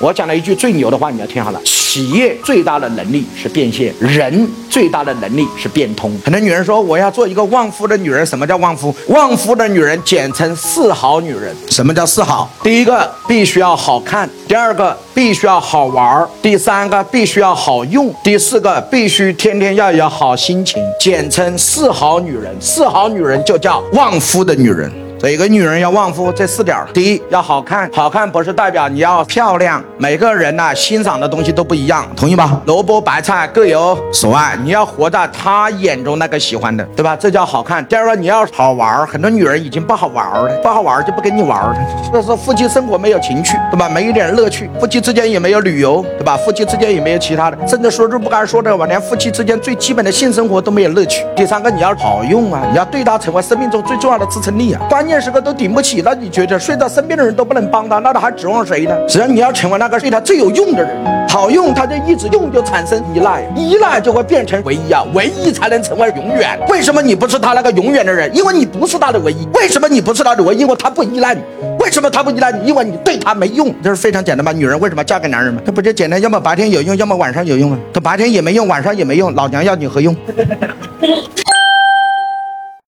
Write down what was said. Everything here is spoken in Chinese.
我讲了一句最牛的话，你要听好了。企业最大的能力是变现，人最大的能力是变通。很多女人说我要做一个旺夫的女人，什么叫旺夫？旺夫的女人简称四好女人。什么叫四好？第一个必须要好看，第二个必须要好玩，第三个必须要好用，第四个必须天天要有好心情，简称四好女人。四好女人就叫旺夫的女人。一个女人要旺夫，这四点第一要好看，好看不是代表你要漂亮，每个人呢欣赏的东西都不一样，同意吧？萝卜白菜各有所爱，你要活在他眼中那个喜欢的，对吧？这叫好看。第二个你要好玩，很多女人已经不好玩了，不好玩就不跟你玩了。这是夫妻生活没有情趣，对吧？没一点乐趣，夫妻之间也没有旅游，对吧？夫妻之间也没有其他的，甚至说句不该说的，吧，连夫妻之间最基本的性生活都没有乐趣。第三个你要好用啊，你要对他成为生命中最重要的支撑力啊，关。键时刻都顶不起，那你觉得睡在身边的人都不能帮他，那他还指望谁呢？只要你要成为那个对他最有用的人，好用他就一直用，就产生依赖，依赖就会变成唯一啊，唯一才能成为永远。为什么你不是他那个永远的人？因为你不是他的唯一。为什么你不是他的唯一？因为他不依赖你。为什么他不依赖你？因为你对他没用。这是非常简单吧？女人为什么嫁给男人嘛？这不就简单？要么白天有用，要么晚上有用啊。他白天也没用，晚上也没用，老娘要你何用？